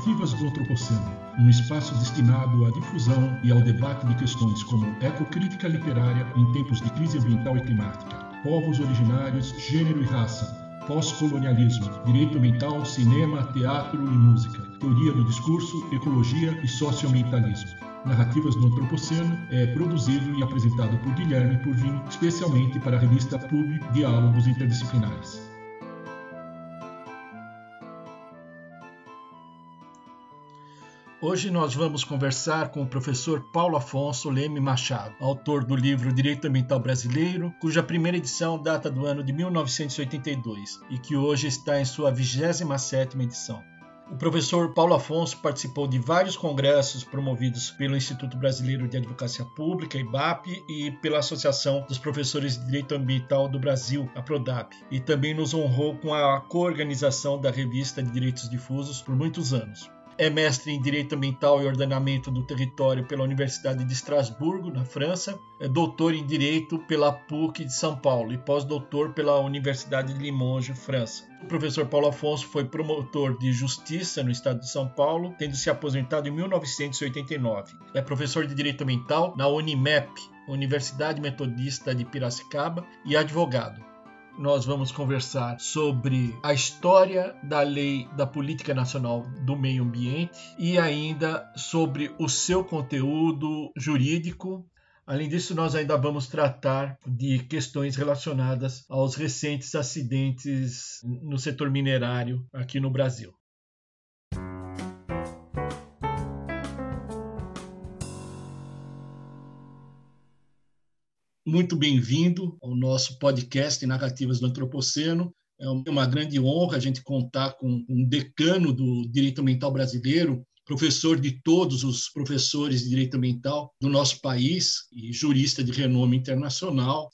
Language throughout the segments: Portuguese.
Narrativas do Antropoceno, um espaço destinado à difusão e ao debate de questões como ecocrítica literária em tempos de crise ambiental e climática, povos originários, gênero e raça, pós-colonialismo, direito ambiental, cinema, teatro e música, teoria do discurso, ecologia e socioambientalismo. Narrativas do Antropoceno é produzido e apresentado por Guilherme Purvin, especialmente para a revista Pub Diálogos Interdisciplinares. Hoje nós vamos conversar com o professor Paulo Afonso Leme Machado, autor do livro Direito Ambiental Brasileiro, cuja primeira edição data do ano de 1982 e que hoje está em sua 27ª edição. O professor Paulo Afonso participou de vários congressos promovidos pelo Instituto Brasileiro de Advocacia Pública, IBAP, e pela Associação dos Professores de Direito Ambiental do Brasil, a PRODAP, e também nos honrou com a coorganização da Revista de Direitos Difusos por muitos anos é mestre em Direito Ambiental e Ordenamento do Território pela Universidade de Estrasburgo, na França, é doutor em Direito pela PUC de São Paulo e pós-doutor pela Universidade de Limoges, França. O professor Paulo Afonso foi promotor de Justiça no Estado de São Paulo, tendo se aposentado em 1989. É professor de Direito Ambiental na Unimep, Universidade Metodista de Piracicaba, e advogado nós vamos conversar sobre a história da lei da política nacional do meio ambiente e ainda sobre o seu conteúdo jurídico. Além disso, nós ainda vamos tratar de questões relacionadas aos recentes acidentes no setor minerário aqui no Brasil. Muito bem-vindo ao nosso podcast Narrativas do Antropoceno. É uma grande honra a gente contar com um decano do direito ambiental brasileiro, professor de todos os professores de direito ambiental do nosso país e jurista de renome internacional.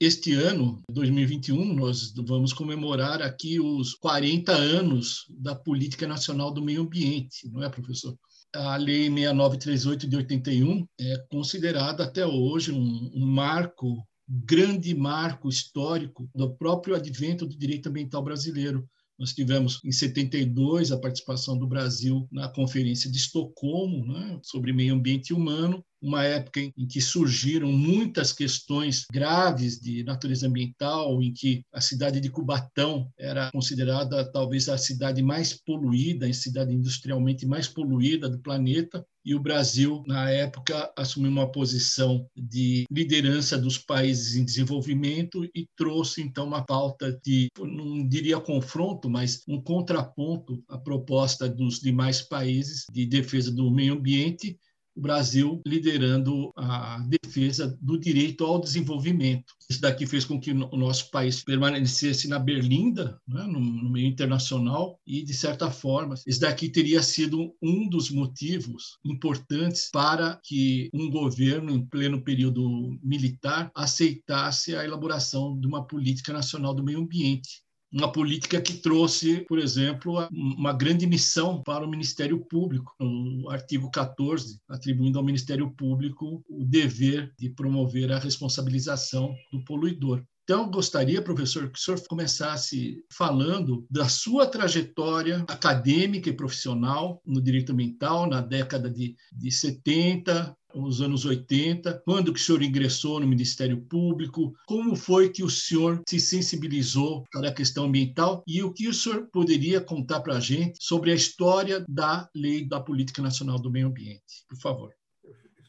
Este ano, 2021, nós vamos comemorar aqui os 40 anos da Política Nacional do Meio Ambiente, não é, professor? A Lei 6938 de 81 é considerada até hoje um, um marco, grande marco histórico do próprio advento do direito ambiental brasileiro. Nós tivemos em 72 a participação do Brasil na Conferência de Estocolmo né, sobre meio ambiente humano, uma época em que surgiram muitas questões graves de natureza ambiental, em que a cidade de Cubatão era considerada talvez a cidade mais poluída, a cidade industrialmente mais poluída do planeta, e o Brasil, na época, assumiu uma posição de liderança dos países em desenvolvimento e trouxe, então, uma pauta de, não diria confronto, mas um contraponto à proposta dos demais países de defesa do meio ambiente o Brasil liderando a defesa do direito ao desenvolvimento. Isso daqui fez com que o nosso país permanecesse na berlinda, né, no, no, meio internacional, e, de certa forma, isso daqui teria sido um dos motivos importantes para que um governo, em pleno período militar, aceitasse a elaboração de uma política nacional do meio ambiente uma política que trouxe, por exemplo, uma grande missão para o Ministério Público, o artigo 14, atribuindo ao Ministério Público o dever de promover a responsabilização do poluidor. Então, gostaria, professor, que o senhor começasse falando da sua trajetória acadêmica e profissional no direito ambiental na década de, de 70, os anos 80, quando que o senhor ingressou no Ministério Público, como foi que o senhor se sensibilizou para a questão ambiental e o que o senhor poderia contar para a gente sobre a história da Lei da Política Nacional do Meio Ambiente, por favor.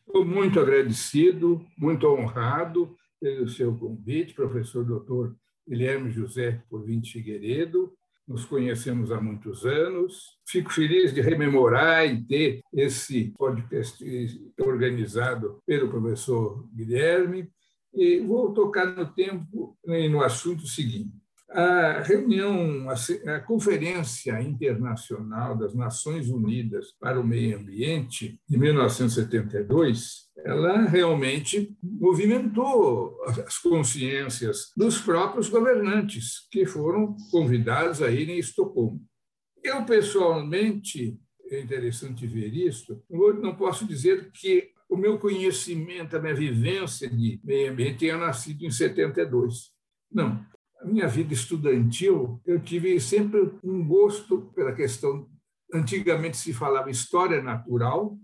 Estou muito agradecido, muito honrado pelo seu convite, professor doutor Guilherme José Porvinte Figueiredo, nos conhecemos há muitos anos. Fico feliz de rememorar e ter esse podcast organizado pelo professor Guilherme. E vou tocar no tempo e no assunto seguinte. A reunião, a Conferência Internacional das Nações Unidas para o Meio Ambiente, de 1972, ela realmente movimentou as consciências dos próprios governantes, que foram convidados a ir em Estocolmo. Eu, pessoalmente, é interessante ver isso, não posso dizer que o meu conhecimento, a minha vivência de meio ambiente tenha nascido em 72. Não, a minha vida estudantil, eu tive sempre um gosto pela questão antigamente se falava história natural,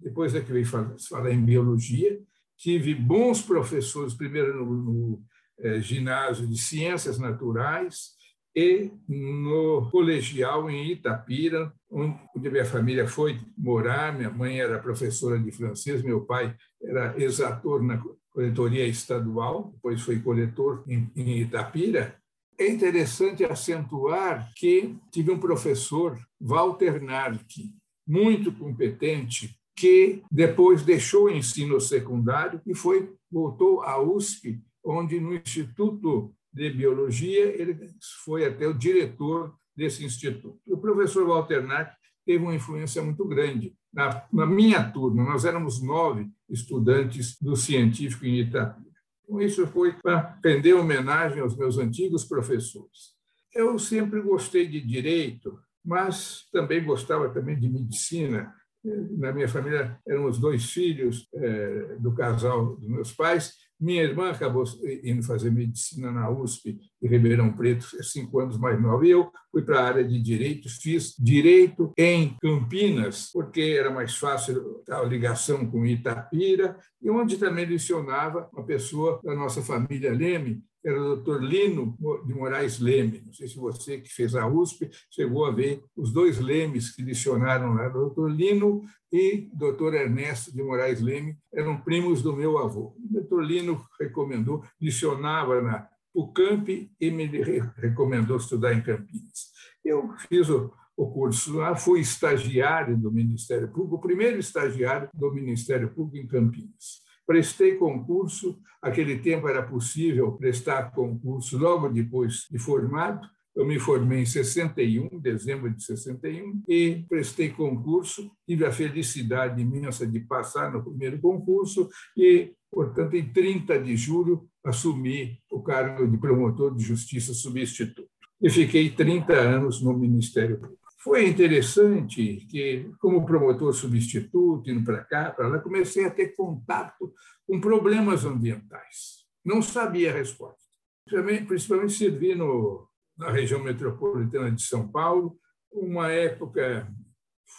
depois é que veio falar em biologia. Tive bons professores, primeiro no, no é, ginásio de ciências naturais e no colegial em Itapira, onde minha família foi morar. Minha mãe era professora de francês, meu pai era exator na coletoria estadual, depois foi coletor em Itapira. É interessante acentuar que tive um professor, Walter Narck, muito competente, que depois deixou o ensino secundário e foi voltou à USP, onde no Instituto de Biologia ele foi até o diretor desse instituto. O professor Walter Narck teve uma influência muito grande. Na, na minha turma, nós éramos nove estudantes do científico em Itapira. Então, isso foi para render homenagem aos meus antigos professores. Eu sempre gostei de direito, mas também gostava também de medicina. Na minha família eram os dois filhos é, do casal dos meus pais minha irmã acabou indo fazer medicina na USP em Ribeirão Preto, cinco anos mais nova. E eu fui para a área de direito, fiz direito em Campinas, porque era mais fácil a ligação com Itapira, e onde também lecionava uma pessoa da nossa família Leme, era o doutor Lino de Moraes Leme. Não sei se você que fez a USP chegou a ver os dois Lemes que licionaram lá, doutor Lino e doutor Ernesto de Moraes Leme, eram primos do meu avô. O doutor Lino recomendou, licionava na PUCAMP e me recomendou estudar em Campinas. Eu fiz o, o curso lá, fui estagiário do Ministério Público, o primeiro estagiário do Ministério Público em Campinas prestei concurso. Aquele tempo era possível prestar concurso logo depois de formado. Eu me formei em 61, dezembro de 61, e prestei concurso. Tive a felicidade imensa de passar no primeiro concurso e, portanto, em 30 de julho, assumi o cargo de promotor de justiça substituto. E fiquei 30 anos no Ministério Público. Foi interessante que, como promotor substituto, indo para cá, para lá, comecei a ter contato com problemas ambientais. Não sabia a resposta. Principalmente, principalmente servi no, na região metropolitana de São Paulo. Uma época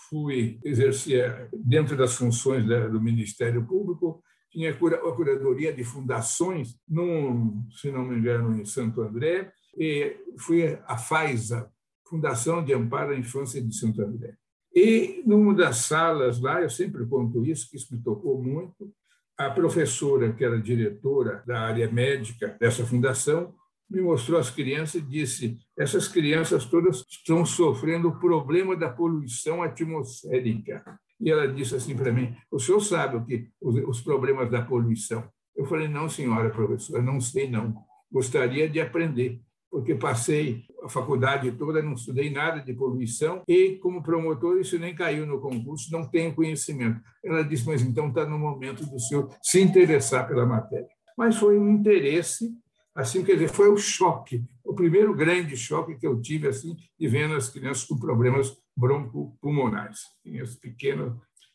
fui exercer dentro das funções do Ministério Público, tinha a curadoria de fundações, num, se não me engano, em Santo André, e fui a FAISA, Fundação de Amparo à Infância de Santo André. E numa das salas lá, eu sempre conto isso, que isso me tocou muito, a professora, que era diretora da área médica dessa fundação, me mostrou as crianças e disse: essas crianças todas estão sofrendo o problema da poluição atmosférica. E ela disse assim para mim: o senhor sabe o que os problemas da poluição? Eu falei: não, senhora professora, não sei não. Gostaria de aprender porque passei a faculdade toda, não estudei nada de poluição e, como promotor, isso nem caiu no concurso, não tenho conhecimento. Ela disse, mas então está no momento do senhor se interessar pela matéria. Mas foi um interesse, assim, quer dizer, foi o choque, o primeiro grande choque que eu tive, assim, de vendo as crianças com problemas broncopulmonares, crianças pequenas,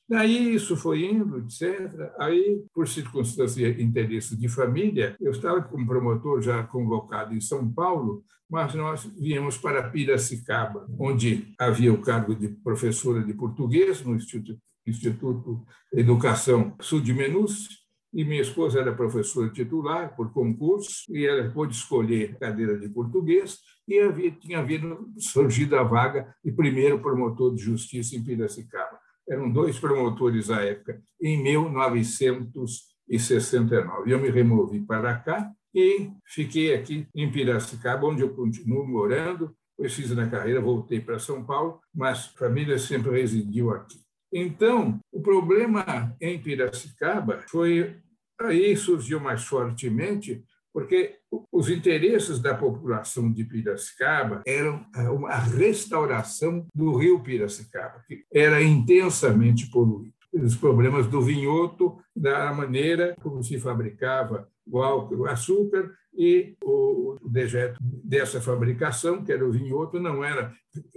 Daí isso foi indo, etc. Aí, por circunstância e interesse de família, eu estava como promotor já convocado em São Paulo, mas nós viemos para Piracicaba, onde havia o cargo de professora de português no Instituto, Instituto Educação Sul de Menus, e minha esposa era professora titular por concurso, e ela pôde escolher cadeira de português, e havia, tinha havido surgido a vaga de primeiro promotor de justiça em Piracicaba eram dois promotores à época, em 1969. Eu me removi para cá e fiquei aqui em Piracicaba, onde eu continuo morando. Depois fiz na carreira, voltei para São Paulo, mas a família sempre residiu aqui. Então, o problema em Piracicaba foi aí surgiu mais fortemente porque os interesses da população de Piracicaba eram a restauração do rio Piracicaba, que era intensamente poluído. Os problemas do vinhoto, da maneira como se fabricava o álcool, o açúcar e o dejeto dessa fabricação, que era o vinhoto, não era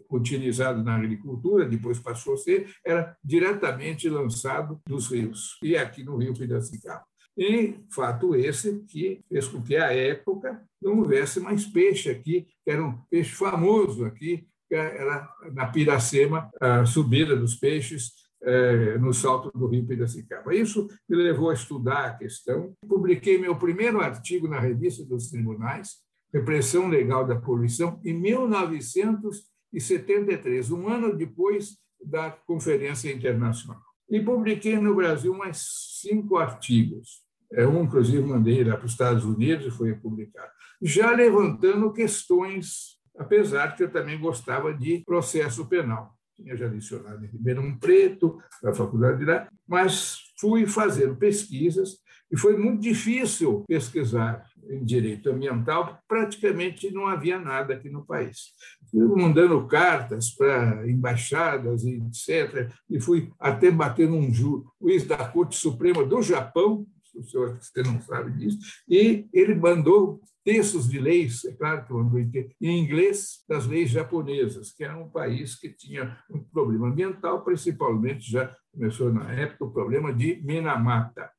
utilizado na agricultura, depois passou a ser, era diretamente lançado dos rios, e aqui no rio Piracicaba. E fato esse que fez com que, à época, não houvesse mais peixe aqui, que era um peixe famoso aqui, que era na Piracema, a subida dos peixes é, no salto do rio Piracicaba. Isso me levou a estudar a questão. Publiquei meu primeiro artigo na revista dos tribunais, Repressão Legal da Poluição, em 1973, um ano depois da Conferência Internacional. E publiquei no Brasil mais cinco artigos. É, um, inclusive, mandei lá para os Estados Unidos e foi publicado. Já levantando questões, apesar que eu também gostava de processo penal tinha já licionado em Ribeirão Preto, na faculdade de lá, mas fui fazendo pesquisas e foi muito difícil pesquisar em direito ambiental, praticamente não havia nada aqui no país. Fui mandando cartas para embaixadas etc., e fui até bater num juiz da Corte Suprema do Japão, o senhor você não sabe disso, e ele mandou textos de leis, é claro que eu em inglês, das leis japonesas, que era um país que tinha um problema ambiental, principalmente já começou na época o problema de Minamata,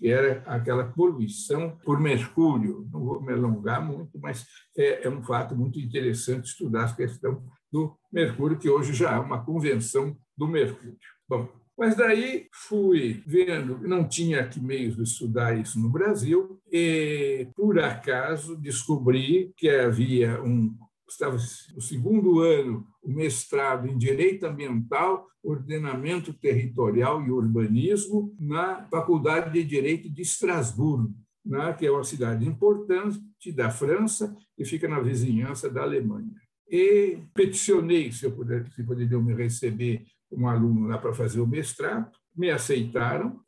que era aquela poluição por mercúrio. Não vou me alongar muito, mas é, é um fato muito interessante estudar a questão do mercúrio, que hoje já é uma convenção do mercúrio. Bom, mas daí fui vendo, não tinha aqui meios de estudar isso no Brasil, e por acaso descobri que havia um estava no segundo ano o mestrado em Direito Ambiental, Ordenamento Territorial e Urbanismo na Faculdade de Direito de Estrasburgo, né, que é uma cidade importante da França e fica na vizinhança da Alemanha. E peticionei se, eu puder, se poderiam me receber um aluno lá para fazer o mestrado, me aceitaram,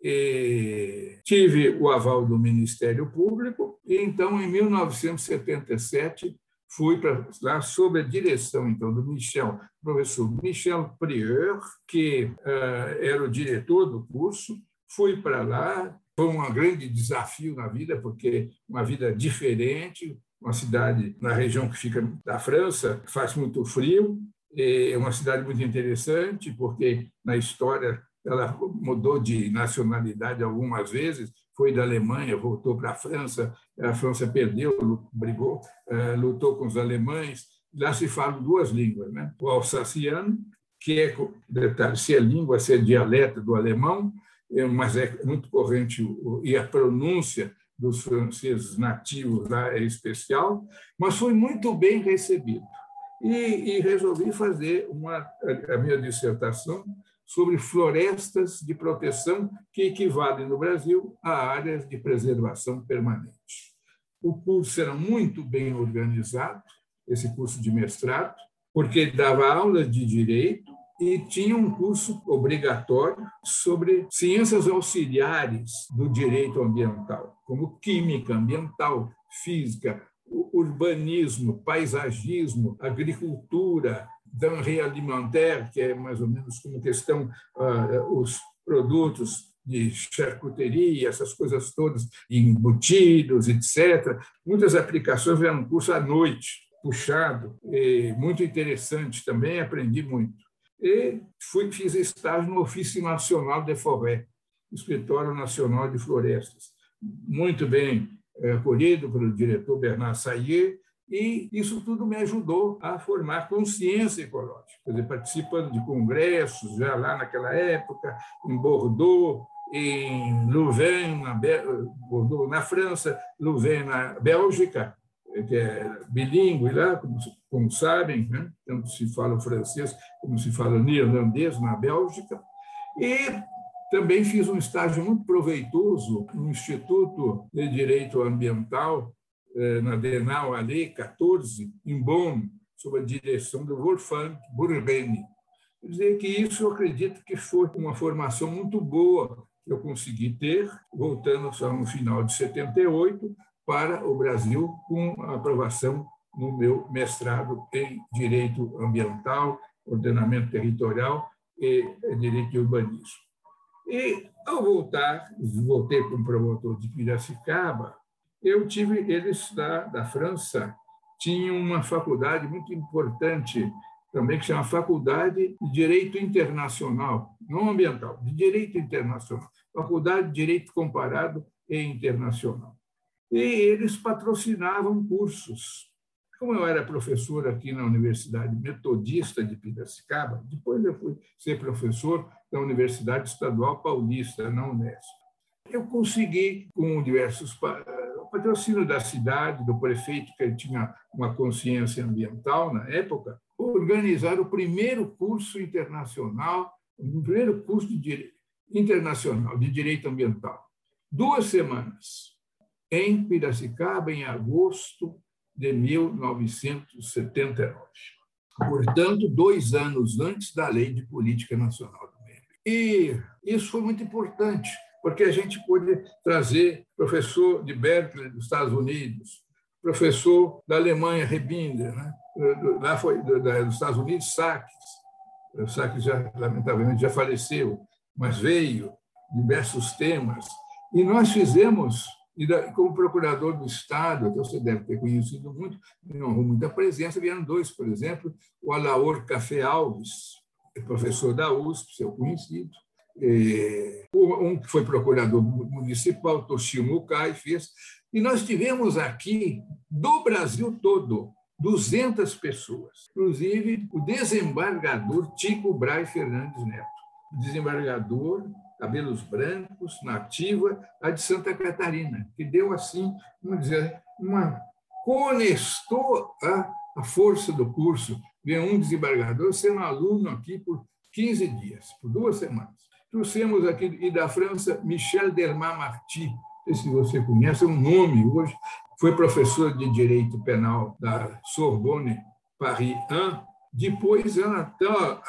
tive o aval do Ministério Público, e então, em 1977, fui para lá sob a direção então do Michel, professor Michel Prieur, que uh, era o diretor do curso. Fui para lá, foi um grande desafio na vida, porque uma vida diferente, uma cidade na região que fica da França, faz muito frio, é uma cidade muito interessante, porque na história ela mudou de nacionalidade algumas vezes, foi da Alemanha, voltou para a França, a França perdeu, brigou, eh, lutou com os alemães. Lá se falam duas línguas, né? o alsaciano, que é, detalhe, se é língua, se é dialeto do alemão, é, mas é muito corrente, e a pronúncia dos franceses nativos lá é especial, mas foi muito bem recebido e, e resolvi fazer uma, a minha dissertação sobre florestas de proteção que equivalem no Brasil a áreas de preservação permanente. O curso era muito bem organizado, esse curso de mestrado, porque dava aulas de direito e tinha um curso obrigatório sobre ciências auxiliares do direito ambiental, como química ambiental, física, urbanismo, paisagismo, agricultura, denrée alimentaire, que é mais ou menos como questão uh, os produtos de charcuteria, essas coisas todas, embutidos, etc. Muitas aplicações eram um curso à noite, puxado, muito interessante também, aprendi muito. E fui, fiz estágio no Ofício Nacional de Forêt, Escritório Nacional de Florestas. Muito bem acolhido pelo diretor Bernard Sayer, e isso tudo me ajudou a formar consciência ecológica, quer dizer, participando de congressos já lá naquela época, em Bordeaux, em Louvain, na, Bordeaux, na França, Louvain, na Bélgica, que é bilíngue lá, como, como sabem, né? tanto se fala francês como se fala neerlandês na Bélgica, e também fiz um estágio muito proveitoso no Instituto de Direito Ambiental, eh, na Denal Ali 14, em Bonn, sob a direção do Wolfgang Burbeni. Quer dizer que isso eu acredito que foi uma formação muito boa que eu consegui ter, voltando só no final de 78 para o Brasil com a aprovação no meu mestrado em Direito Ambiental, Ordenamento Territorial e Direito de Urbanismo. E, ao voltar, voltei como promotor de Piracicaba, eu tive, eles da, da França tinham uma faculdade muito importante também, que chama Faculdade de Direito Internacional, não ambiental, de Direito Internacional, Faculdade de Direito Comparado e Internacional. E eles patrocinavam cursos. Como eu era professor aqui na Universidade Metodista de Piracicaba, depois eu fui ser professor da Universidade Estadual Paulista, na Unesp. Eu consegui, com diversos patrocínio da cidade, do prefeito, que tinha uma consciência ambiental na época, organizar o primeiro curso internacional, o primeiro curso de direito, internacional de direito ambiental. Duas semanas, em Piracicaba, em agosto de 1979. Portanto, dois anos antes da Lei de Política Nacional. E isso foi muito importante, porque a gente pôde trazer professor de Berkeley, dos Estados Unidos, professor da Alemanha, Rebinder, né? lá foi dos Estados Unidos, Sachs. O Sachs, já, lamentavelmente, já faleceu, mas veio diversos temas. E nós fizemos, e como procurador do Estado, que você deve ter conhecido muito, não muita presença, vieram dois, por exemplo, o Alaor Café Alves, professor da USP, seu conhecido, é, um que foi procurador municipal, Toshio Mukai, fez. E nós tivemos aqui, do Brasil todo, 200 pessoas, inclusive o desembargador Tico Brai Fernandes Neto, desembargador, cabelos brancos, nativa, a de Santa Catarina, que deu assim, vamos dizer, uma conestou a, a força do curso. Veio um desembargador sendo aluno aqui por 15 dias, por duas semanas. Trouxemos aqui e da França Michel Dermat Marty, não sei se você conhece, é um nome hoje, foi professor de Direito Penal da Sorbonne Paris 1. Depois, ela, tá,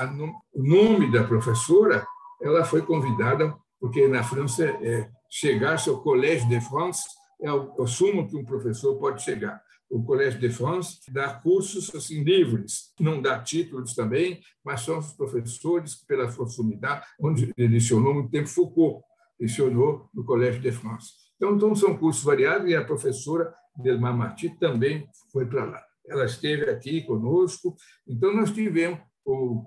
o nome da professora, ela foi convidada, porque na França, é, chegar-se ao Collège de France é o, é o sumo que um professor pode chegar o Collège de France dá cursos assim livres, não dá títulos também, mas são os professores que, pela sua sumidade, onde lecionou muito tempo Foucault, lecionou no Collège de France. Então, então são cursos variados e a professora Delma Marti também foi para lá. Ela esteve aqui conosco, então nós tivemos o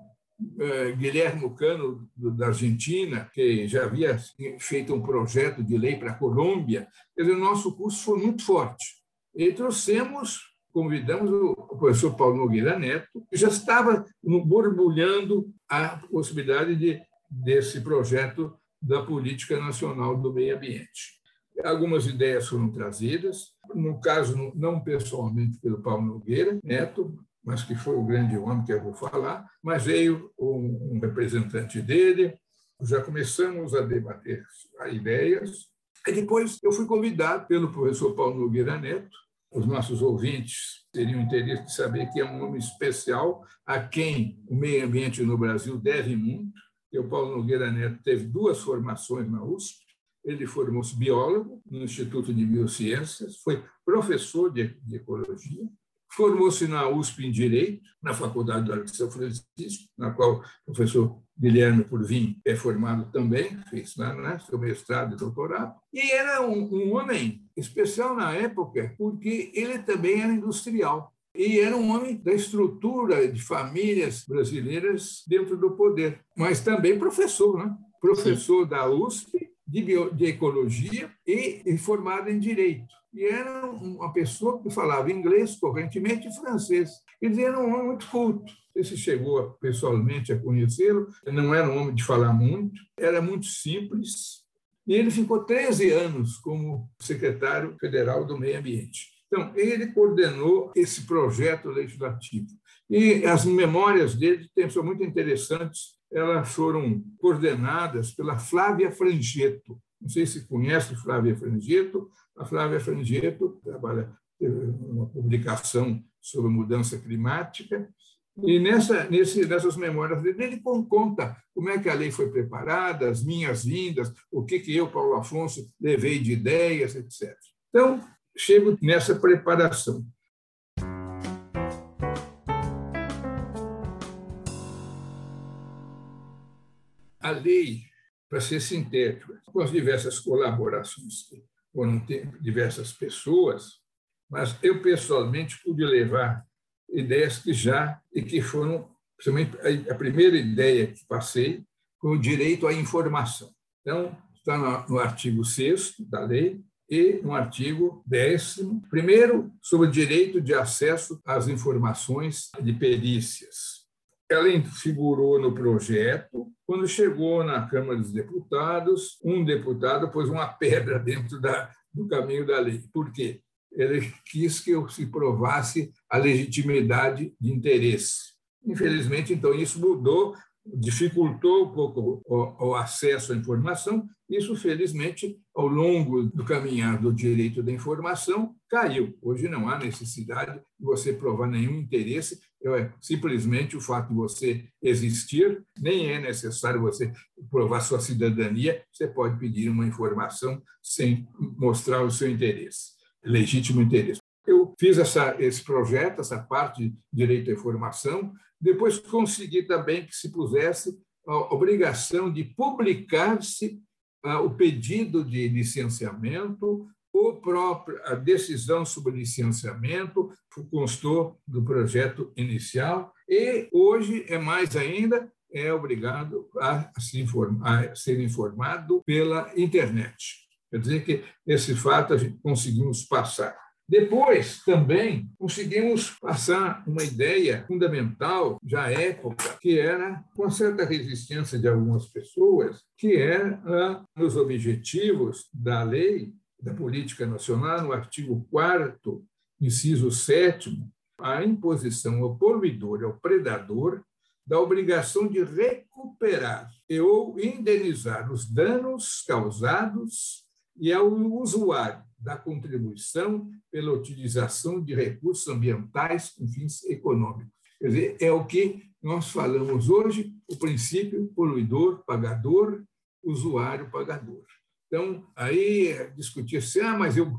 eh, Guilherme Cano, da Argentina, que já havia feito um projeto de lei para a Colômbia. Quer dizer, o nosso curso foi muito forte. E trouxemos, convidamos o professor Paulo Nogueira Neto, que já estava borbulhando a possibilidade de, desse projeto da Política Nacional do Meio Ambiente. Algumas ideias foram trazidas, no caso, não pessoalmente pelo Paulo Nogueira Neto, mas que foi o grande homem que eu vou falar, mas veio um, representante dele, já começamos a debater ideias, e depois eu fui convidado pelo professor Paulo Nogueira Neto, os nossos ouvintes teriam interesse de saber que é um nome especial a quem o meio ambiente no Brasil deve muito. o Paulo Nogueira Neto teve duas formações na USP. Ele formou-se biólogo no Instituto de Biociências, foi professor de, de ecologia, formou-se na USP em Direito, na Faculdade do de São Francisco, na qual o professor Guilherme Purvim é formado também, fez né, seu mestrado e doutorado. E era um, um homem especial na época, porque ele também era industrial. E era um homem da estrutura de famílias brasileiras dentro do poder, mas também professor, né? professor Sim. da USP de, bio, de ecologia e, e formado em direito. E era uma pessoa que falava inglês correntemente e francês. Dizer, era um homem muito culto. Esse chegou pessoalmente a conhecê-lo, não era um homem de falar muito, era muito simples, e ele ficou 13 anos como secretário federal do Meio Ambiente. Então, ele coordenou esse projeto legislativo. E as memórias dele são muito interessantes. Elas foram coordenadas pela Flávia Frangeto. Não sei se conhece Flávia Frangeto. A Flávia Frangeto trabalha uma publicação sobre mudança climática e nessa, nesse, nessas memórias dele, ele conta como é que a lei foi preparada, as minhas vindas, o que, que eu, Paulo Afonso, levei de ideias, etc. Então, chego nessa preparação. A lei, para ser sintético, com as diversas colaborações que foram diversas pessoas, mas eu pessoalmente pude levar ideias que já e que foram, principalmente a primeira ideia que passei foi o direito à informação. Então, está no artigo 6 da lei, e um artigo décimo, primeiro, sobre o direito de acesso às informações de perícias. Ela figurou no projeto. Quando chegou na Câmara dos Deputados, um deputado pôs uma pedra dentro da, do caminho da lei. Por quê? Ele quis que eu se provasse a legitimidade de interesse. Infelizmente, então, isso mudou dificultou um pouco o, o, acesso à informação. Isso, felizmente, ao longo do caminhar do direito da informação, caiu. Hoje não há necessidade de você provar nenhum interesse, é simplesmente o fato de você existir, nem é necessário você provar sua cidadania, você pode pedir uma informação sem mostrar o seu interesse, legítimo interesse. Eu fiz essa, esse projeto, essa parte de direito à informação, depois consegui também que se pusesse a obrigação de publicar-se ah, o pedido de licenciamento, o próprio, a decisão sobre licenciamento constou do projeto inicial e hoje é mais ainda é obrigado a, se informar, a ser informado pela internet. Quer dizer que esse fato a gente conseguimos passar. Depois, também, conseguimos passar uma ideia fundamental, à época, que era, com certa resistência de algumas pessoas, que era ah, nos objetivos da lei, da política nacional, no artigo 4 inciso 7 a imposição ao poluidor e ao predador da obrigação de recuperar ou indenizar os danos causados e ao usuário da contribuição pela utilização de recursos ambientais com fins econômicos. Quer dizer, é o que nós falamos hoje, o princípio poluidor, pagador, usuário, pagador. Então, aí discutir assim, ah, mas eu,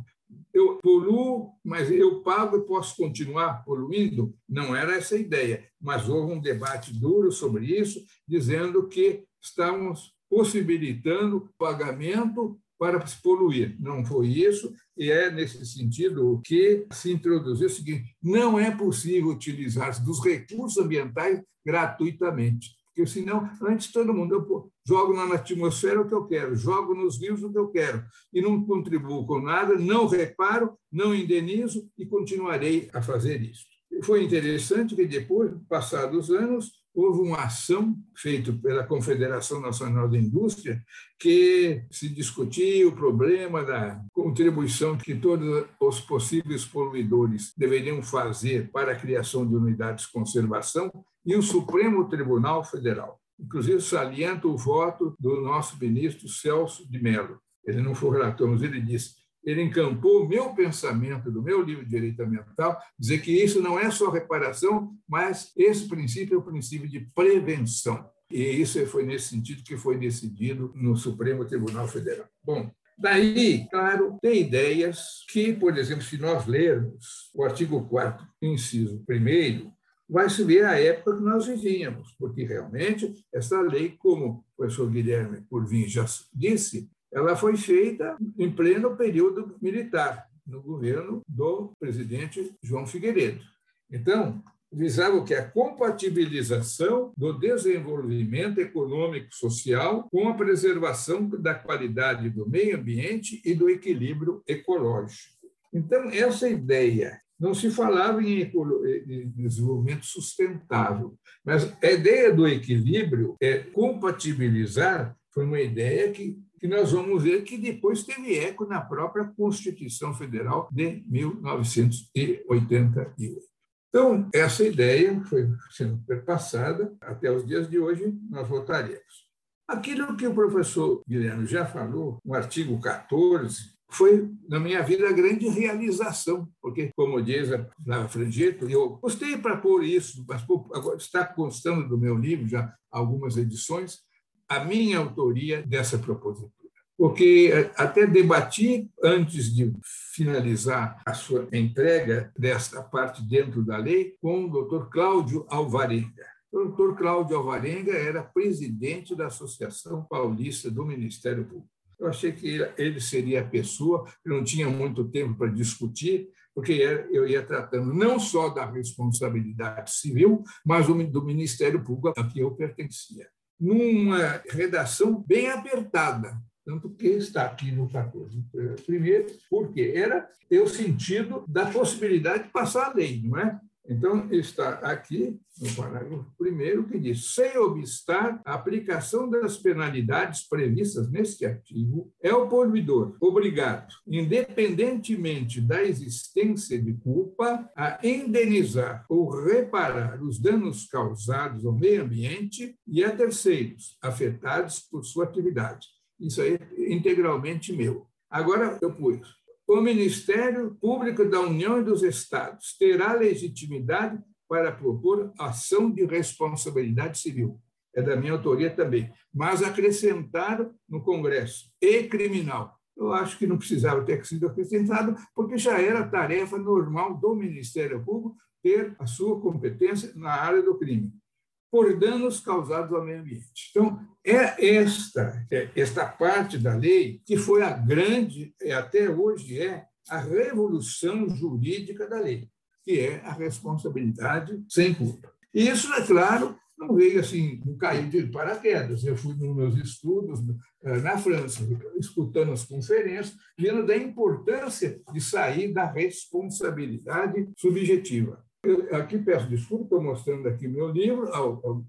eu poluo, mas eu pago e posso continuar poluindo? Não era essa a ideia, mas houve um debate duro sobre isso, dizendo que estávamos possibilitando pagamento para se poluir. Não foi isso, e é nesse sentido que se introduziu o seguinte: não é possível utilizar dos recursos ambientais gratuitamente. Porque senão, antes todo mundo, jogo na atmosfera o que eu quero, jogo nos rios o que eu quero, e não contribuo com nada, não reparo, não indenizo e continuarei a fazer isso. Foi interessante que depois, passados anos, houve uma ação feita pela Confederação Nacional da Indústria que se discutia o problema da contribuição que todos os possíveis poluidores deveriam fazer para a criação de unidades de conservação e o Supremo Tribunal Federal. Inclusive, saliento o voto do nosso ministro Celso de Mello. Ele não foi relator, mas ele disse ele encampou o meu pensamento do meu livro de direito ambiental, dizer que isso não é só reparação, mas esse princípio é o princípio de prevenção. E isso foi nesse sentido que foi decidido no Supremo Tribunal Federal. Bom, Daí, claro, tem ideias que, por exemplo, se nós lermos o artigo 4, inciso 1, vai se ver a época que nós vivíamos, porque realmente essa lei, como o professor Guilherme Curvin já disse, ela foi feita em pleno período militar, no governo do presidente João Figueiredo. Então, visava que? A compatibilização do desenvolvimento econômico social com a preservação da qualidade do meio ambiente e do equilíbrio ecológico. Então, essa ideia não se falava em desenvolvimento sustentável, mas a ideia do equilíbrio é compatibilizar foi uma ideia que que nós vamos ver que depois teve eco na própria Constituição Federal de 1988. Então, essa ideia foi sendo perpassada até os dias de hoje, nós votaremos. Aquilo que o professor Guilherme já falou, no artigo 14, foi, na minha vida, a grande realização, porque, como diz a Flávia Frangito, eu gostei para pôr isso, mas agora está constando do meu livro já algumas edições, a minha autoria dessa propositura. Porque eh, até debati antes de finalizar a sua entrega desta parte dentro da lei com o doutor Cláudio Alvarenga. O doutor Cláudio Alvarenga era presidente da Associação Paulista do Ministério Público. Eu achei que ele seria a pessoa, eu não tinha muito tempo para discutir, porque eu ia tratando não só da responsabilidade civil, mas do Ministério Público a que eu pertencia numa redação bem apertada, tanto que está aqui no 14. Primeiro, porque era ter o sentido da possibilidade de passar a lei, não é? Então, está aqui no parágrafo primeiro que diz: sem obstar a aplicação das penalidades previstas neste artigo, é o proibidor obrigado, independentemente da existência de culpa, a indenizar ou reparar os danos causados ao meio ambiente e a terceiros afetados por sua atividade. Isso aí é integralmente meu. Agora eu pus o Ministério Público da União e dos Estados terá legitimidade para propor ação de responsabilidade civil. É da minha autoria também. Mas acrescentaram no Congresso e criminal. Eu acho que não precisava ter sido acrescentado, porque já era tarefa normal do Ministério Público ter a sua competência na área do crime por danos causados ao meio ambiente. Então, é esta, é esta parte da lei que foi a grande, e até hoje é, a revolução jurídica da lei, que é a responsabilidade sem culpa. E isso, é claro, não veio assim, não caiu de paraquedas. Eu fui nos meus estudos eh, na França, escutando as conferências, vendo da importância de sair da responsabilidade subjetiva. Eu aqui peço desculpa, estou mostrando aqui meu livro, ao,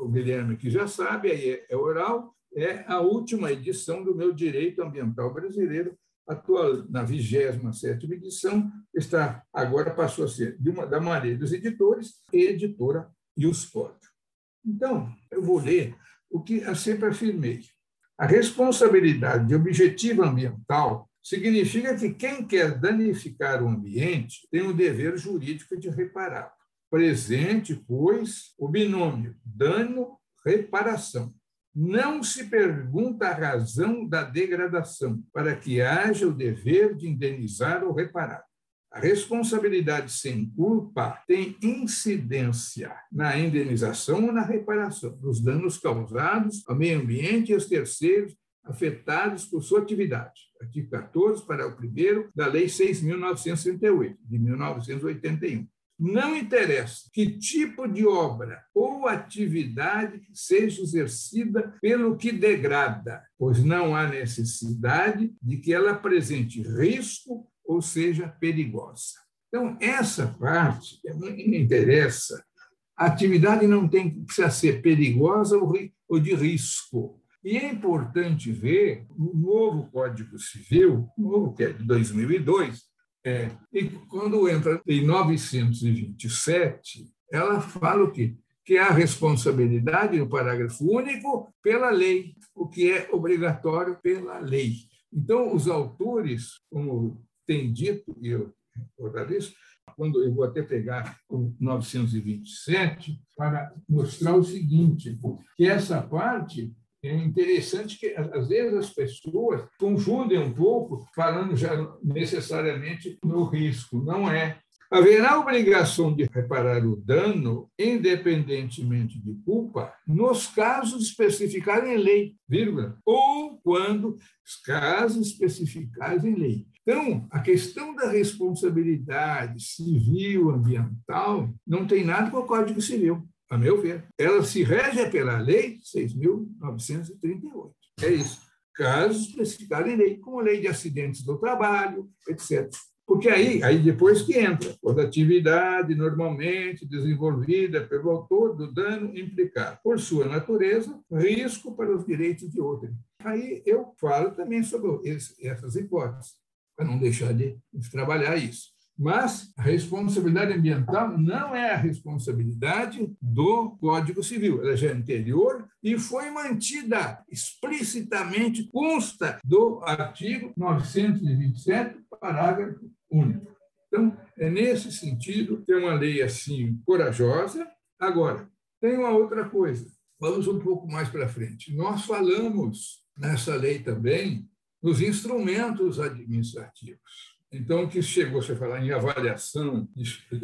o Guilherme que já sabe, aí é, é oral, é a última edição do meu Direito Ambiental Brasileiro, atual na 27 edição, está agora passou a ser uma, da Maria dos Editores, editora e os Então, eu vou ler o que eu sempre afirmei. A responsabilidade de objetivo ambiental significa que quem quer danificar o ambiente tem o dever jurídico de reparar. Presente, pois, o binômio dano-reparação. Não se pergunta a razão da degradação, para que haja o dever de indenizar ou reparar. A responsabilidade sem culpa tem incidência na indenização ou na reparação dos danos causados ao meio ambiente e aos terceiros afetados por sua atividade. Artigo 14, para o primeiro da Lei 6.938, de 1981. Não interessa que tipo de obra ou atividade seja exercida pelo que degrada, pois não há necessidade de que ela apresente risco ou seja perigosa. Então, essa parte me interessa. A atividade não tem que precisar ser perigosa ou de risco. E é importante ver o novo Código Civil, novo que é de 2002, é, e quando entra em 927, ela fala o quê? Que é a responsabilidade, no parágrafo único, pela lei, o que é obrigatório pela lei. Então, os autores, como tem dito, e eu recordar isso, quando eu vou até pegar o 927 para mostrar o seguinte, que essa parte é interessante que, às vezes, as pessoas confundem um pouco, falando já necessariamente no risco. Não é. Haverá obrigação de reparar o dano, independentemente de culpa, nos casos especificados em lei, vírgula, ou quando os casos especificados em lei. Então, a questão da responsabilidade civil, ambiental, não tem nada com o Código Civil a meu ver. Ela se rege pela Lei 6.938. É isso. Casos especificados em lei, como a lei de acidentes do trabalho, etc. Porque aí, aí depois que entra, quando a atividade normalmente desenvolvida pelo autor do dano implicar, por sua natureza, risco para os direitos de outrem. Aí eu falo também sobre esse, essas hipóteses, para não deixar de, de trabalhar isso. Mas a responsabilidade ambiental não é a responsabilidade do Código Civil, ela já é anterior e foi mantida explicitamente, consta do artigo 927, parágrafo único. Então, é nesse sentido é uma lei assim corajosa. Agora, tem uma outra coisa. Vamos um pouco mais para frente. Nós falamos nessa lei também nos instrumentos administrativos. Então, que chegou a falar em avaliação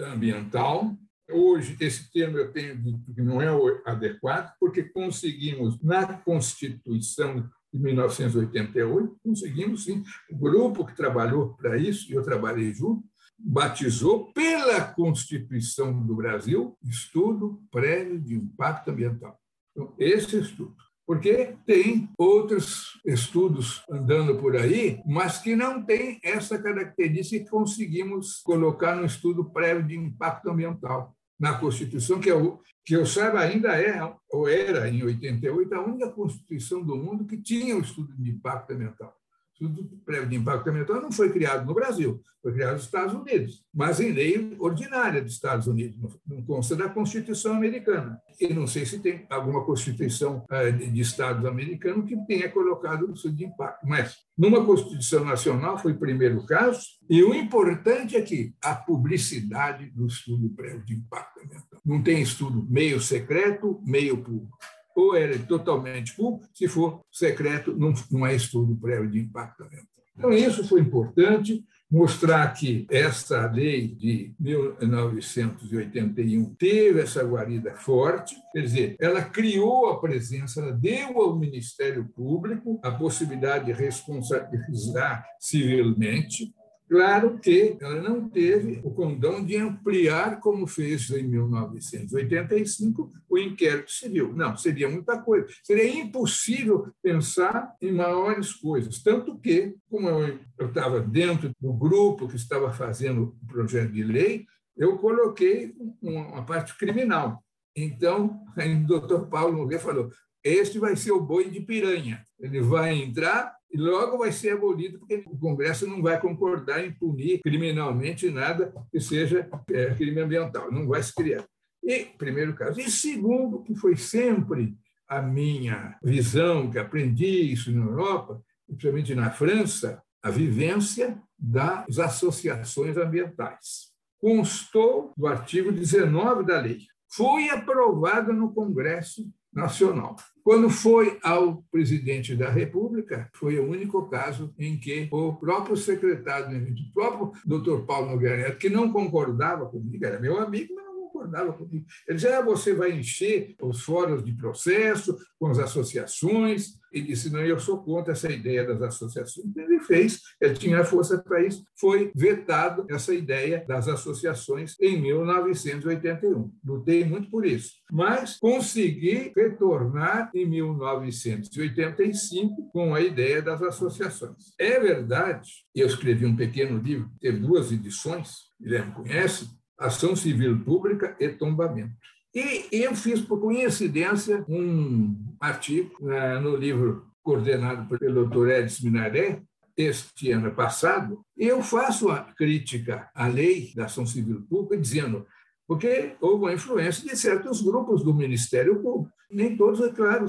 ambiental, Hoje, esse termo eu tenho dito que não é adequado, porque conseguimos, na Constituição de 1988, conseguimos sim, o grupo que trabalhou para isso, e eu trabalhei junto, batizou pela Constituição do Brasil Estudo Prévio de Impacto Ambiental. Então, esse estudo. Porque tem outros estudos andando por aí, mas que não tem essa característica que conseguimos colocar no estudo prévio de impacto ambiental na Constituição, que, é o, que eu saiba ainda é, ou era em 88, a única Constituição do mundo que tinha o estudo de impacto ambiental estudo prévio de impacto ambiental não foi criado no Brasil, foi criado nos Estados Unidos, mas em lei ordinária dos Estados Unidos, não consta da Constituição americana. E não sei se tem alguma Constituição eh, de Estados americanos que tenha colocado o estudo de impacto, mas numa Constituição Nacional foi o primeiro caso, e o importante é que a publicidade do estudo prévio de impacto ambiental. Não tem estudo meio secreto, meio público ou era totalmente público, se for secreto, não, não é estudo prévio de impacto ambiental. Então, isso foi importante, mostrar que essa lei de 1981 teve essa guarida forte, quer dizer, ela criou a presença, ela deu ao Ministério Público a possibilidade de responsabilizar civilmente, Claro que ela não teve o condão de ampliar, como fez em 1985, o inquérito civil. Não, seria muita coisa. Seria impossível pensar em maiores coisas. Tanto que, como eu estava dentro do grupo que estava fazendo o projeto de lei, eu coloquei uma parte criminal. Então, o doutor Paulo Nogueira falou: este vai ser o boi de piranha. Ele vai entrar logo vai ser abolido, porque o Congresso não vai concordar em punir criminalmente nada que seja é, crime ambiental, não vai se criar. E, primeiro caso. E segundo, que foi sempre a minha visão, que aprendi isso na Europa, principalmente na França, a vivência das associações ambientais. Constou do artigo 19 da lei. Foi aprovado no Congresso Nacional. Quando foi ao presidente da República, foi o único caso em que o próprio secretário, o próprio doutor Paulo Nogueira Neto, que não concordava comigo, era meu amigo, mas não concordava comigo. Ele dizia: ah, você vai encher os fóruns de processo com as associações, e disse: não, eu sou contra essa ideia das associações. Ele fez, ele tinha força para isso. Foi vetado essa ideia das associações em 1981. Lutei muito por isso. Mas consegui retornar em 1985 com a ideia das associações. É verdade, eu escrevi um pequeno livro, teve duas edições, Guilherme conhece, Ação Civil Pública e Tombamento. E eu fiz, por coincidência, um artigo né, no livro coordenado pelo Dr. Edson Minaré, este ano passado, eu faço a crítica à lei da ação civil pública, dizendo porque houve uma influência de certos grupos do Ministério Público. Nem todos, é claro,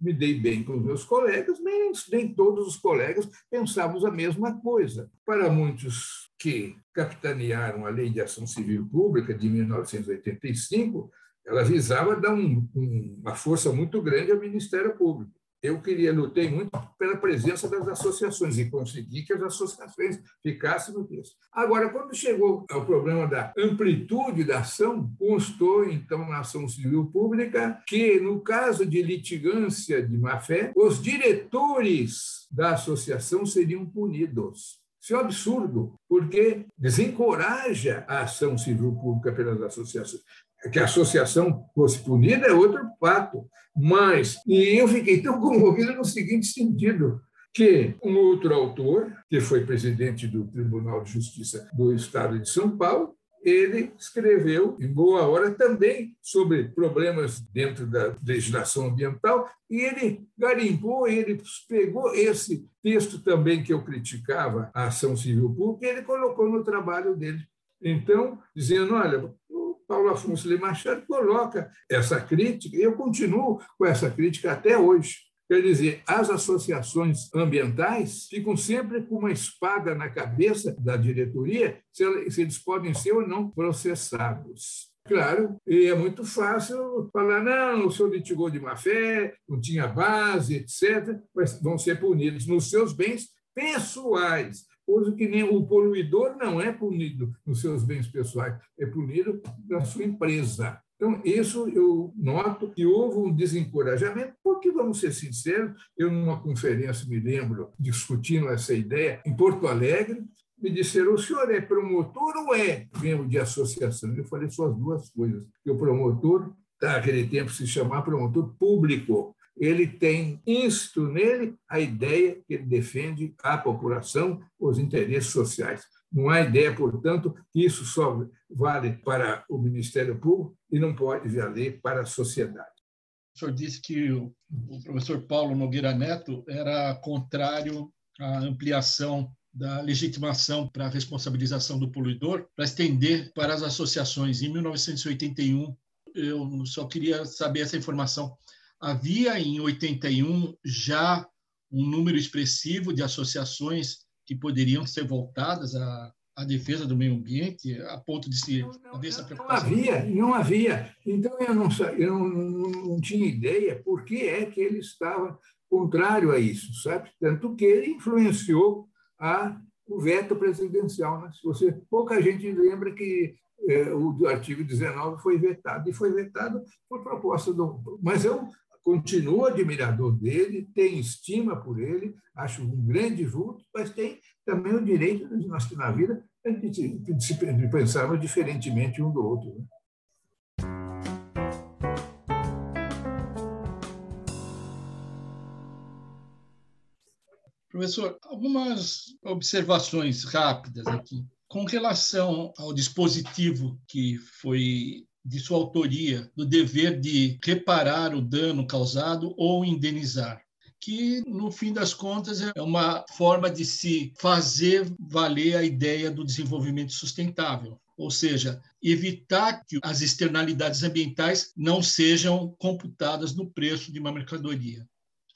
me dei bem com os meus colegas, mas nem todos os colegas pensávamos a mesma coisa. Para muitos que capitanearam a Lei de Ação Civil Pública de 1985, ela visava dar um, um, uma força muito grande ao Ministério Público. Eu queria, lutei muito pela presença das associações e consegui que as associações ficassem no texto. Agora, quando chegou ao problema da amplitude da ação, constou, então, na ação civil pública que, no caso de litigância de má-fé, os diretores da associação seriam punidos. Isso é um absurdo, porque desencoraja a ação civil pública pelas associações que a associação fosse punida é outro fato. Mas, e eu fiquei tão comovido no seguinte sentido, que um outro autor, que foi presidente do Tribunal de Justiça do Estado de São Paulo, ele escreveu, em boa hora, também sobre problemas dentro da legislação ambiental, e ele garimpou, ele pegou esse texto também que eu criticava, a ação civil pública, e ele colocou no trabalho dele. Então, dizendo, olha, Paulo Afonso Lima Machado coloca essa crítica, e eu continuo com essa crítica até hoje. Quer dizer, as associações ambientais ficam sempre com uma espada na cabeça da diretoria se eles podem ser ou não processados. Claro, e é muito fácil falar, não, o senhor litigou de má fé, não tinha base, etc., mas vão ser punidos nos seus bens pessoais coisa que nem o poluidor não é punido nos seus bens pessoais, é punido na sua empresa. Então, isso eu noto que houve um desencorajamento, porque, vamos ser sinceros, eu, numa conferência, me lembro, discutindo essa ideia em Porto Alegre, me disseram: o senhor é promotor ou é membro de associação? Eu falei só as duas coisas. Que o promotor, naquele tempo, se chamava promotor público ele tem isto nele a ideia que ele defende a população, os interesses sociais. Não há ideia, portanto, que isso só vale para o Ministério Público e não pode valer para a sociedade. O senhor disse que o professor Paulo Nogueira Neto era contrário à ampliação da legitimação para a responsabilização do poluidor para estender para as associações. Em 1981, eu só queria saber essa informação. Havia em 81 já um número expressivo de associações que poderiam ser voltadas à, à defesa do meio ambiente, a ponto de se não, haver essa preocupação? Não havia, não havia. Então, eu não, eu não, não tinha ideia por que é que ele estava contrário a isso, sabe? Tanto que ele influenciou a, o veto presidencial. Né? Se você, pouca gente lembra que é, o artigo 19 foi vetado, e foi vetado por proposta do. Mas eu continuo admirador dele, tenho estima por ele, acho um grande vulto, mas tem também o direito nós na vida de, de pensarmos diferentemente um do outro. Né? Professor, algumas observações rápidas aqui. Com relação ao dispositivo que foi de sua autoria, do dever de reparar o dano causado ou indenizar que, no fim das contas, é uma forma de se fazer valer a ideia do desenvolvimento sustentável. Ou seja, evitar que as externalidades ambientais não sejam computadas no preço de uma mercadoria.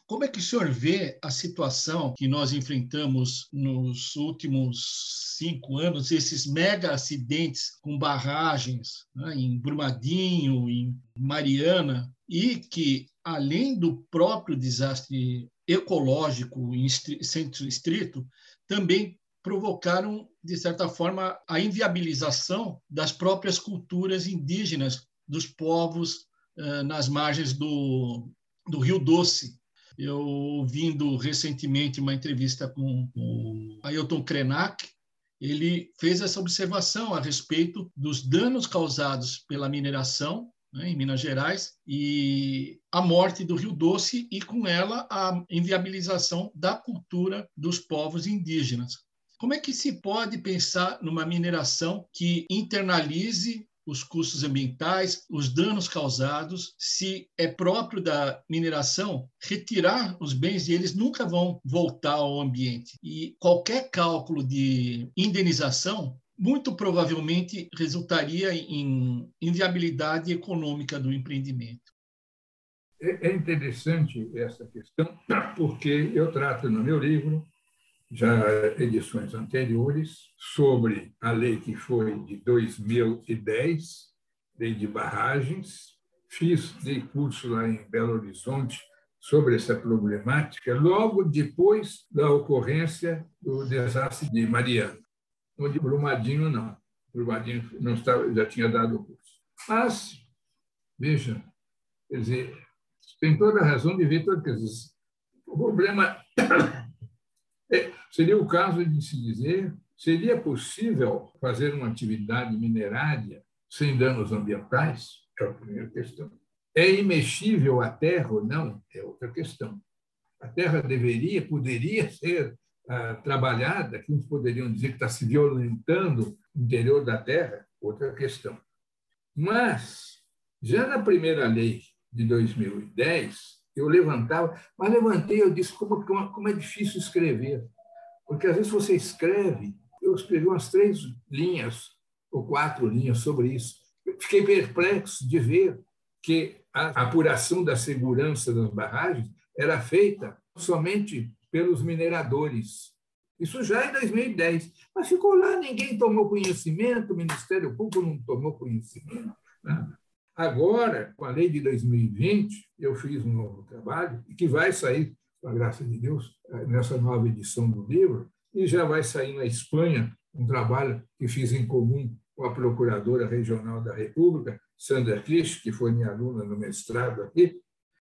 Como é que o senhor vê a situação que nós enfrentamos nos últimos cinco anos, esses mega acidentes com barragens né, em Brumadinho, em Mariana, e que, além do próprio desastre ecológico em centro estrito, também provocaram, de certa forma, a inviabilização das próprias culturas indígenas dos povos uh, nas margens do, do Rio Doce, eu ouvindo recentemente uma entrevista com o Ailton Krenak, ele fez essa observação a respeito dos danos causados pela mineração né, em Minas Gerais e a morte do Rio Doce e com ela a inviabilização da cultura dos povos indígenas. Como é que se pode pensar numa mineração que internalize os custos ambientais, os danos causados. Se é próprio da mineração, retirar os bens e eles nunca vão voltar ao ambiente. E qualquer cálculo de indenização muito provavelmente resultaria em inviabilidade econômica do empreendimento. É, é interessante essa questão, porque eu trato no meu livro já edições anteriores, sobre a lei que foi de 2010, lei de barragens. Fiz, dei curso lá em Belo Horizonte sobre essa problemática, logo depois da ocorrência do desastre de Mariana. No de Brumadinho, não. Brumadinho não estava, já tinha dado o curso. Mas, veja, quer dizer, tem toda a razão de ver, dizer, o problema seria o caso de se dizer: seria possível fazer uma atividade minerária sem danos ambientais? É a primeira questão. É imexível a terra ou não? É outra questão. A terra deveria, poderia ser ah, trabalhada, que uns poderiam dizer que está se violentando o interior da terra? Outra questão. Mas, já na primeira lei de 2010, eu levantava, mas levantei, eu disse como, como é difícil escrever. Porque às vezes você escreve, eu escrevi umas três linhas ou quatro linhas sobre isso. Fiquei perplexo de ver que a apuração da segurança das barragens era feita somente pelos mineradores. Isso já em 2010. Mas ficou lá, ninguém tomou conhecimento, o Ministério Público não tomou conhecimento. Né? Agora, com a lei de 2020, eu fiz um novo trabalho, que vai sair, com a graça de Deus, nessa nova edição do livro, e já vai sair na Espanha um trabalho que fiz em comum com a Procuradora Regional da República, Sandra Kish, que foi minha aluna no mestrado aqui,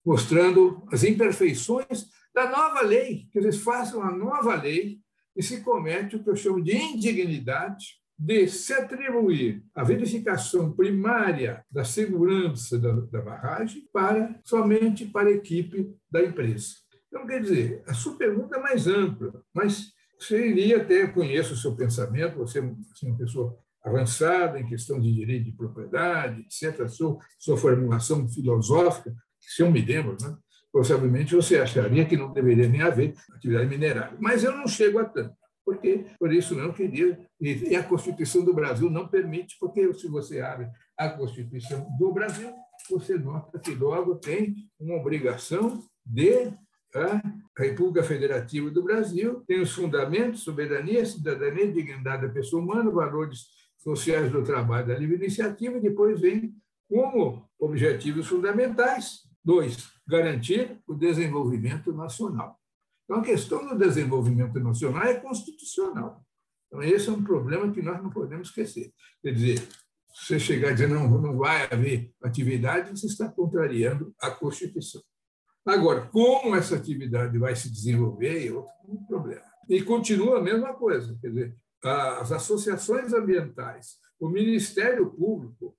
mostrando as imperfeições da nova lei, que eles façam a nova lei e se comete o que eu chamo de indignidade de se atribuir a verificação primária da segurança da, da barragem para somente para a equipe da empresa. Então, quer dizer, a sua pergunta é mais ampla, mas iria até, conheço o seu pensamento, você é uma pessoa avançada em questão de direito de propriedade, etc., sua, sua formulação filosófica, se eu me lembro, né? possivelmente você acharia que não deveria nem haver atividade minerária. Mas eu não chego a tanto, porque por isso não queria. E a Constituição do Brasil não permite, porque se você abre a Constituição do Brasil, você nota que logo tem uma obrigação de a República Federativa do Brasil tem os fundamentos, soberania, cidadania, dignidade da pessoa humana, valores sociais do trabalho, da livre iniciativa, e depois vem como objetivos fundamentais, dois, garantir o desenvolvimento nacional. Então, a questão do desenvolvimento nacional é constitucional. Então, esse é um problema que nós não podemos esquecer. Quer dizer, você chegar a dizer não, não vai haver atividade, você está contrariando a Constituição. Agora, como essa atividade vai se desenvolver é outro problema. E continua a mesma coisa, quer dizer, as associações ambientais, o Ministério Público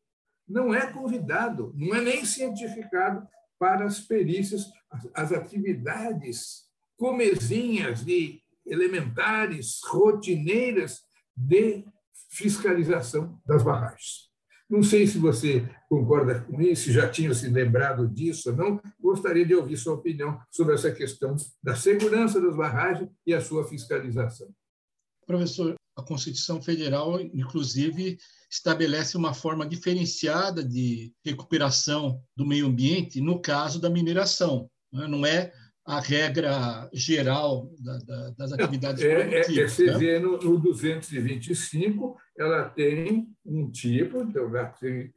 não é convidado, não é nem cientificado para as perícias, as atividades comezinhas e elementares, rotineiras de fiscalização das barragens. Não sei se você concorda com isso, já tinha se lembrado disso ou não. Gostaria de ouvir sua opinião sobre essa questão da segurança das barragens e a sua fiscalização. Professor, a Constituição Federal, inclusive, estabelece uma forma diferenciada de recuperação do meio ambiente no caso da mineração. Né? Não é a regra geral da, da, das atividades é, produtivas. É, é, você né? vê no, no 225, ela tem um tipo, então, tem,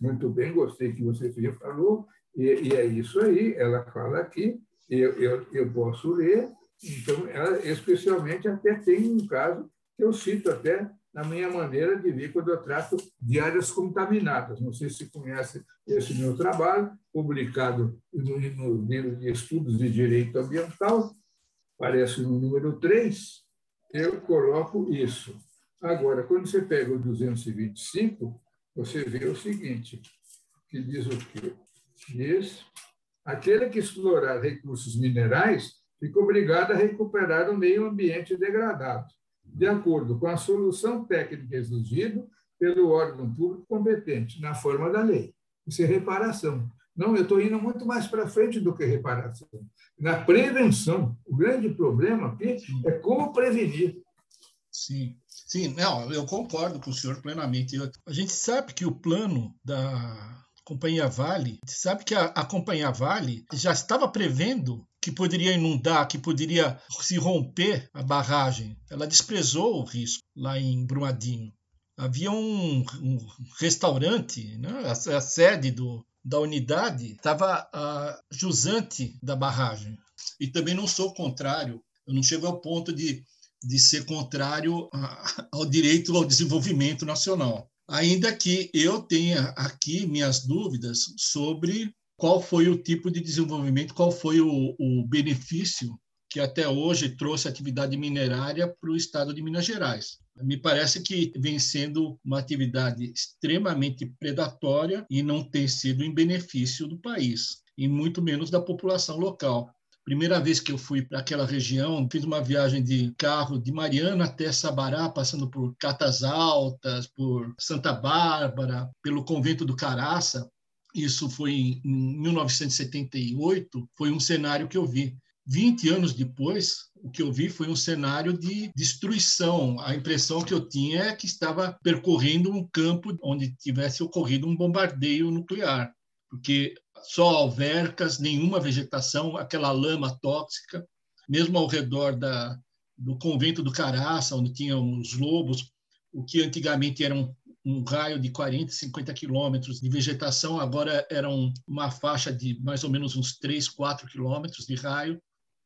muito bem, gostei que você falou, e, e, é isso aí, ela fala aqui, eu, eu, eu posso ler, então, ela especialmente até tem um caso que eu cito até na minha maneira de ver quando eu trato de áreas contaminadas. Não sei se conhece esse meu trabalho, publicado no, no livro de Estudos de Direito Ambiental, aparece no número 3, eu coloco isso. Agora, quando você pega o 225, você vê o seguinte, que diz o quê? Diz, aquele que explorar recursos minerais fica obrigado a recuperar o meio ambiente degradado de acordo com a solução técnica exigida pelo órgão público competente, na forma da lei. Isso é reparação. Não, eu estou indo muito mais para frente do que reparação. Na prevenção, o grande problema aqui é como prevenir. Sim, sim, não, eu concordo com o senhor plenamente. A gente sabe que o plano da Companhia Vale, sabe que a, a Companhia Vale já estava prevendo que poderia inundar, que poderia se romper a barragem. Ela desprezou o risco lá em Brumadinho. Havia um, um restaurante, né? a, a, sede do, da unidade estava a jusante da barragem. E também não sou contrário, eu não chego ao ponto de, de ser contrário a, ao direito ao desenvolvimento nacional. Ainda que eu tenha aqui minhas dúvidas sobre qual foi o tipo de desenvolvimento, qual foi o, o benefício que até hoje trouxe atividade minerária para o estado de Minas Gerais. Me parece que vem sendo uma atividade extremamente predatória e não tem sido em benefício do país, e muito menos da população local. Primeira vez que eu fui para aquela região, fiz uma viagem de carro de Mariana até Sabará, passando por Catas Altas, por Santa Bárbara, pelo convento do Caraça isso foi em 1978, foi um cenário que eu vi. 20 anos depois, o que eu vi foi um cenário de destruição. A impressão que eu tinha é que estava percorrendo um campo onde tivesse ocorrido um bombardeio nuclear, porque só alvercas, nenhuma vegetação, aquela lama tóxica, mesmo ao redor da, do convento do Caraça, onde tinham os lobos, o que antigamente eram um raio de 40, 50 quilômetros de vegetação, agora era uma faixa de mais ou menos uns 3, 4 quilômetros de raio.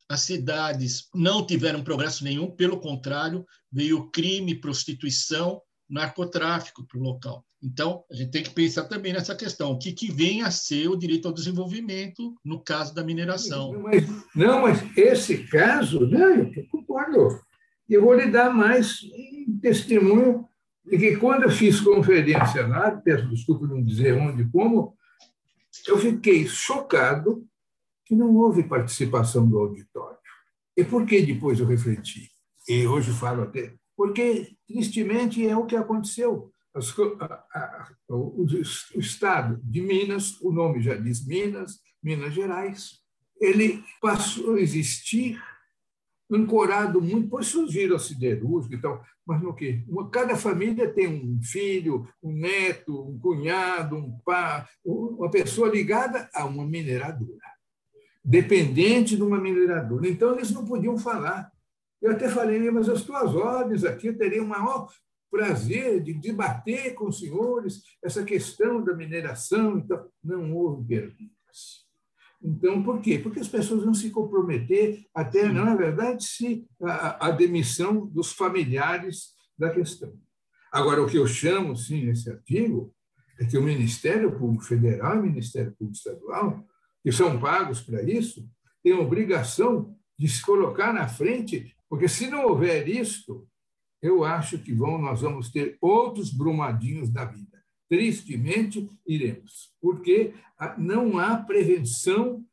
As cidades não tiveram progresso nenhum, pelo contrário, veio crime, prostituição, narcotráfico para o local. Então, a gente tem que pensar também nessa questão, o que, que vem a ser o direito ao desenvolvimento no caso da mineração. Não, mas, não, mas esse caso, né, eu concordo. Eu vou lhe dar mais testemunho E que quando eu fiz conferência lá, peço desculpa não dizer onde e como, eu fiquei chocado que não houve participação do auditório. E por que depois eu refleti? E hoje falo até. Porque, tristemente, é o que aconteceu. As, a, a, o, o Estado de Minas, o nome já diz Minas, Minas Gerais, ele passou a existir ancorado muito, depois surgiram siderúrgica e tal, mas no quê? Cada família tem um filho, um neto, um cunhado, um pai, uma pessoa ligada a uma mineradora, dependente de uma mineradora. Então, eles não podiam falar. Eu até falei, mas as tuas ordens aqui, eu teria o maior prazer de debater com os senhores essa questão da mineração. Então, não houve perguntas. Então, por quê? Porque as pessoas vão se comprometer até, não é verdade, se a, a, demissão dos familiares da questão. Agora, o que eu chamo, sim, nesse artigo, é que o Ministério Público Federal e o Ministério Público Estadual, que são pagos para isso, têm a obrigação de se colocar na frente, porque se não houver isto, eu acho que vão, nós vamos ter outros brumadinhos da vida tristemente iremos, porque não há prevenção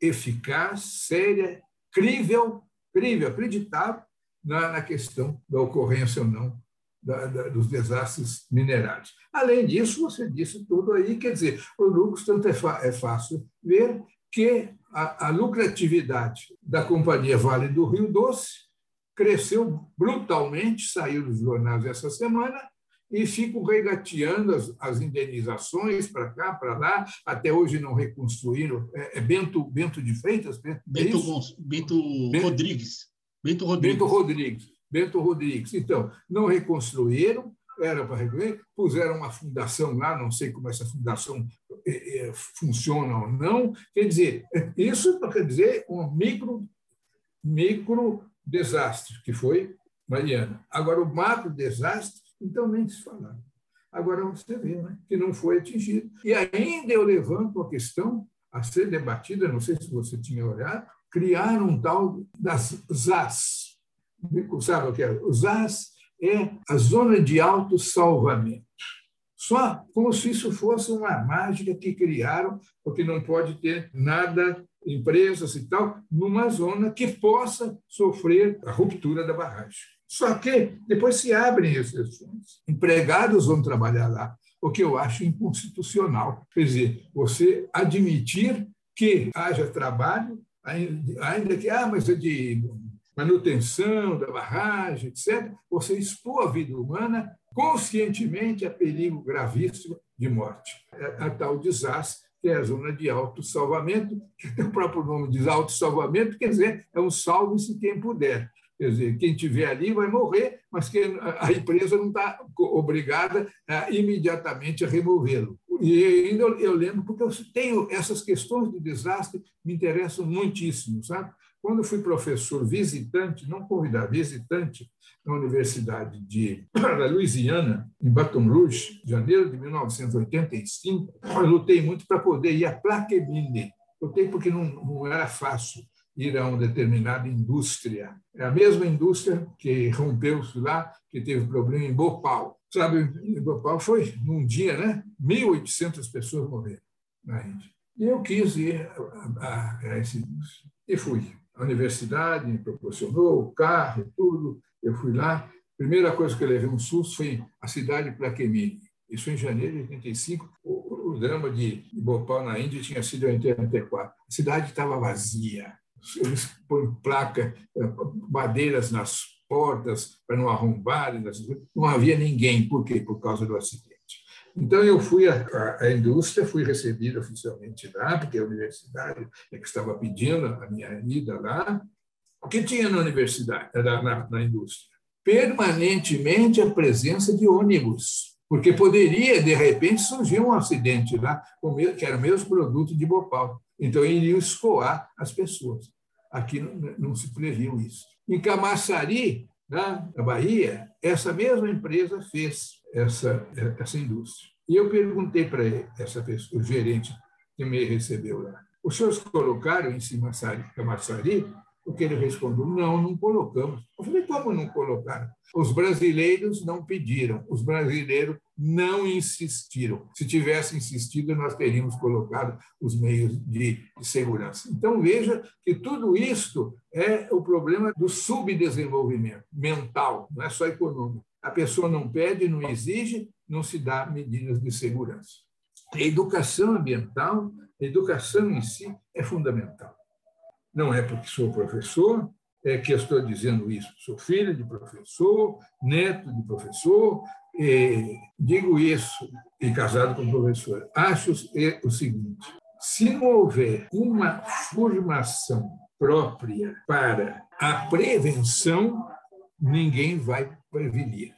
eficaz, séria, crível, crível, acreditável na, na questão da ocorrência ou não da, da, dos desastres minerários. Além disso, você disse tudo aí, quer dizer, o lucro tanto é, é fácil ver que a, a lucratividade da Companhia Vale do Rio Doce cresceu brutalmente, saiu dos jornais essa semana, e ficam regateando as, as indenizações para cá, para lá. Até hoje não reconstruíram. É, é Bento, Bento de Freitas? Bento, Bento, Bento, Bento Rodrigues. Bento Rodrigues. Bento Rodrigues. Bento Rodrigues. Então, não reconstruíram, era para reconstruir, puseram uma fundação lá, não sei como essa fundação é, é, funciona ou não. Quer dizer, isso quer dizer um micro, micro desastre, que foi Mariana. Agora, o macro desastre então, nem se falar. Agora você vê né, que não foi atingido. E ainda eu levanto a questão a ser debatida, não sei se você tinha olhado, criar um tal das ZAS. Sabe o que é? O ZAS é a zona de autossalvamento. Só como se isso fosse uma mágica que criaram, porque não pode ter nada, empresas e tal, numa zona que possa sofrer a ruptura da barragem. Só que depois se abrem exceções. Empregados vão trabalhar lá, o que eu acho inconstitucional. Quer dizer, você admitir que haja trabalho, ainda que, ah, mas é de manutenção da barragem, etc., você expor a vida humana conscientemente a perigo gravíssimo de morte. É a tal desastre que é a zona de autossalvamento, que o próprio nome diz autossalvamento, quer dizer, é um salve-se quem puder. Quer dizer, quem tiver ali vai morrer, mas que a empresa não está obrigada a, imediatamente a removê-lo. E ainda eu lembro, porque eu tenho essas questões de desastre me interessam muitíssimo, sabe? Quando eu fui professor visitante, não convidado, visitante, na Universidade de, da Louisiana, em Baton Rouge, janeiro de 1985, eu lutei muito para poder ir a Plaquemine. Lutei porque não, não era fácil ir a uma determinada indústria. É a mesma indústria que rompeu-se lá, que teve problema em Bhopal. Sabe, em Bhopal foi num dia, né? 1.800 pessoas morreram na Índia. E eu quis ir a, a, a essa indústria. E fui. A universidade me proporcionou o carro, tudo. Eu fui lá. Primeira coisa que eu levei um susto foi a cidade de Plaquemine. Isso em janeiro de 85. O, o drama de Bhopal, na Índia, tinha sido em 84. A cidade estava vazia eles põem placa, eh, madeiras nas portas para não arrombarem, não havia ninguém. Por quê? Por causa do acidente. Então, eu fui à, indústria, fui recebido oficialmente lá, porque a universidade é que estava pedindo a minha ida lá. O que tinha na universidade, na, na, na indústria? Permanentemente a presença de ônibus, porque poderia, de repente, surgir um acidente lá, que era o mesmo produto de Bhopal. Então, iriam escoar as pessoas. Aqui não, não se previu isso. Em Camaçari, na Bahia, essa mesma empresa fez essa, essa indústria. E eu perguntei para essa pessoa, o gerente que me recebeu lá, os senhores colocaram em Camaçari O que ele respondeu: não, não colocamos. Eu falei: como não colocaram? Os brasileiros não pediram, os brasileiros não insistiram. Se tivesse insistido, nós teríamos colocado os meios de, segurança. Então, veja que tudo isto é o problema do subdesenvolvimento mental, não é só econômico. A pessoa não pede, não exige, não se dá medidas de segurança. A educação ambiental, a educação em si é fundamental. Não é porque sou professor é que estou dizendo isso. Sou filho de professor, neto de professor, digo isso e casado com professor. Acho o seguinte: se não houver uma formação própria para a prevenção, ninguém vai prevenir.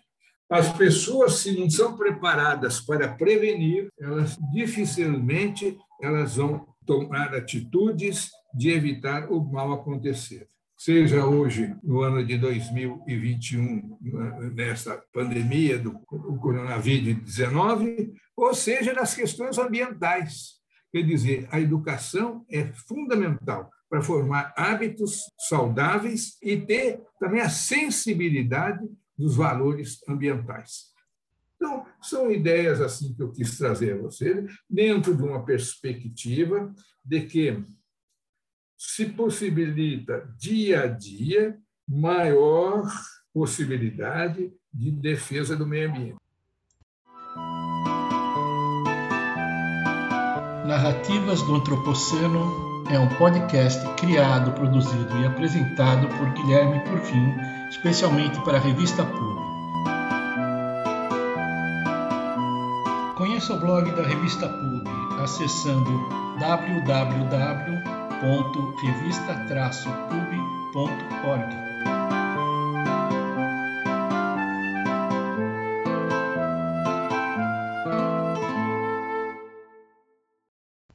As pessoas, se não são preparadas para prevenir, elas dificilmente elas vão tomar atitudes de evitar o mal acontecer. Seja hoje, no ano de 2021, nessa pandemia do coronavírus-19, ou seja, nas questões ambientais. Quer dizer, a educação é fundamental para formar hábitos saudáveis e ter também a sensibilidade dos valores ambientais. Então, são ideias assim que eu quis trazer a você, dentro de uma perspectiva de que se possibilita dia a dia maior possibilidade de defesa do meio ambiente. Narrativas do Antropoceno é um podcast criado, produzido e apresentado por Guilherme Porfim, especialmente para a revista Pub. Conheça o blog da revista Pub acessando www.revista-pub.org.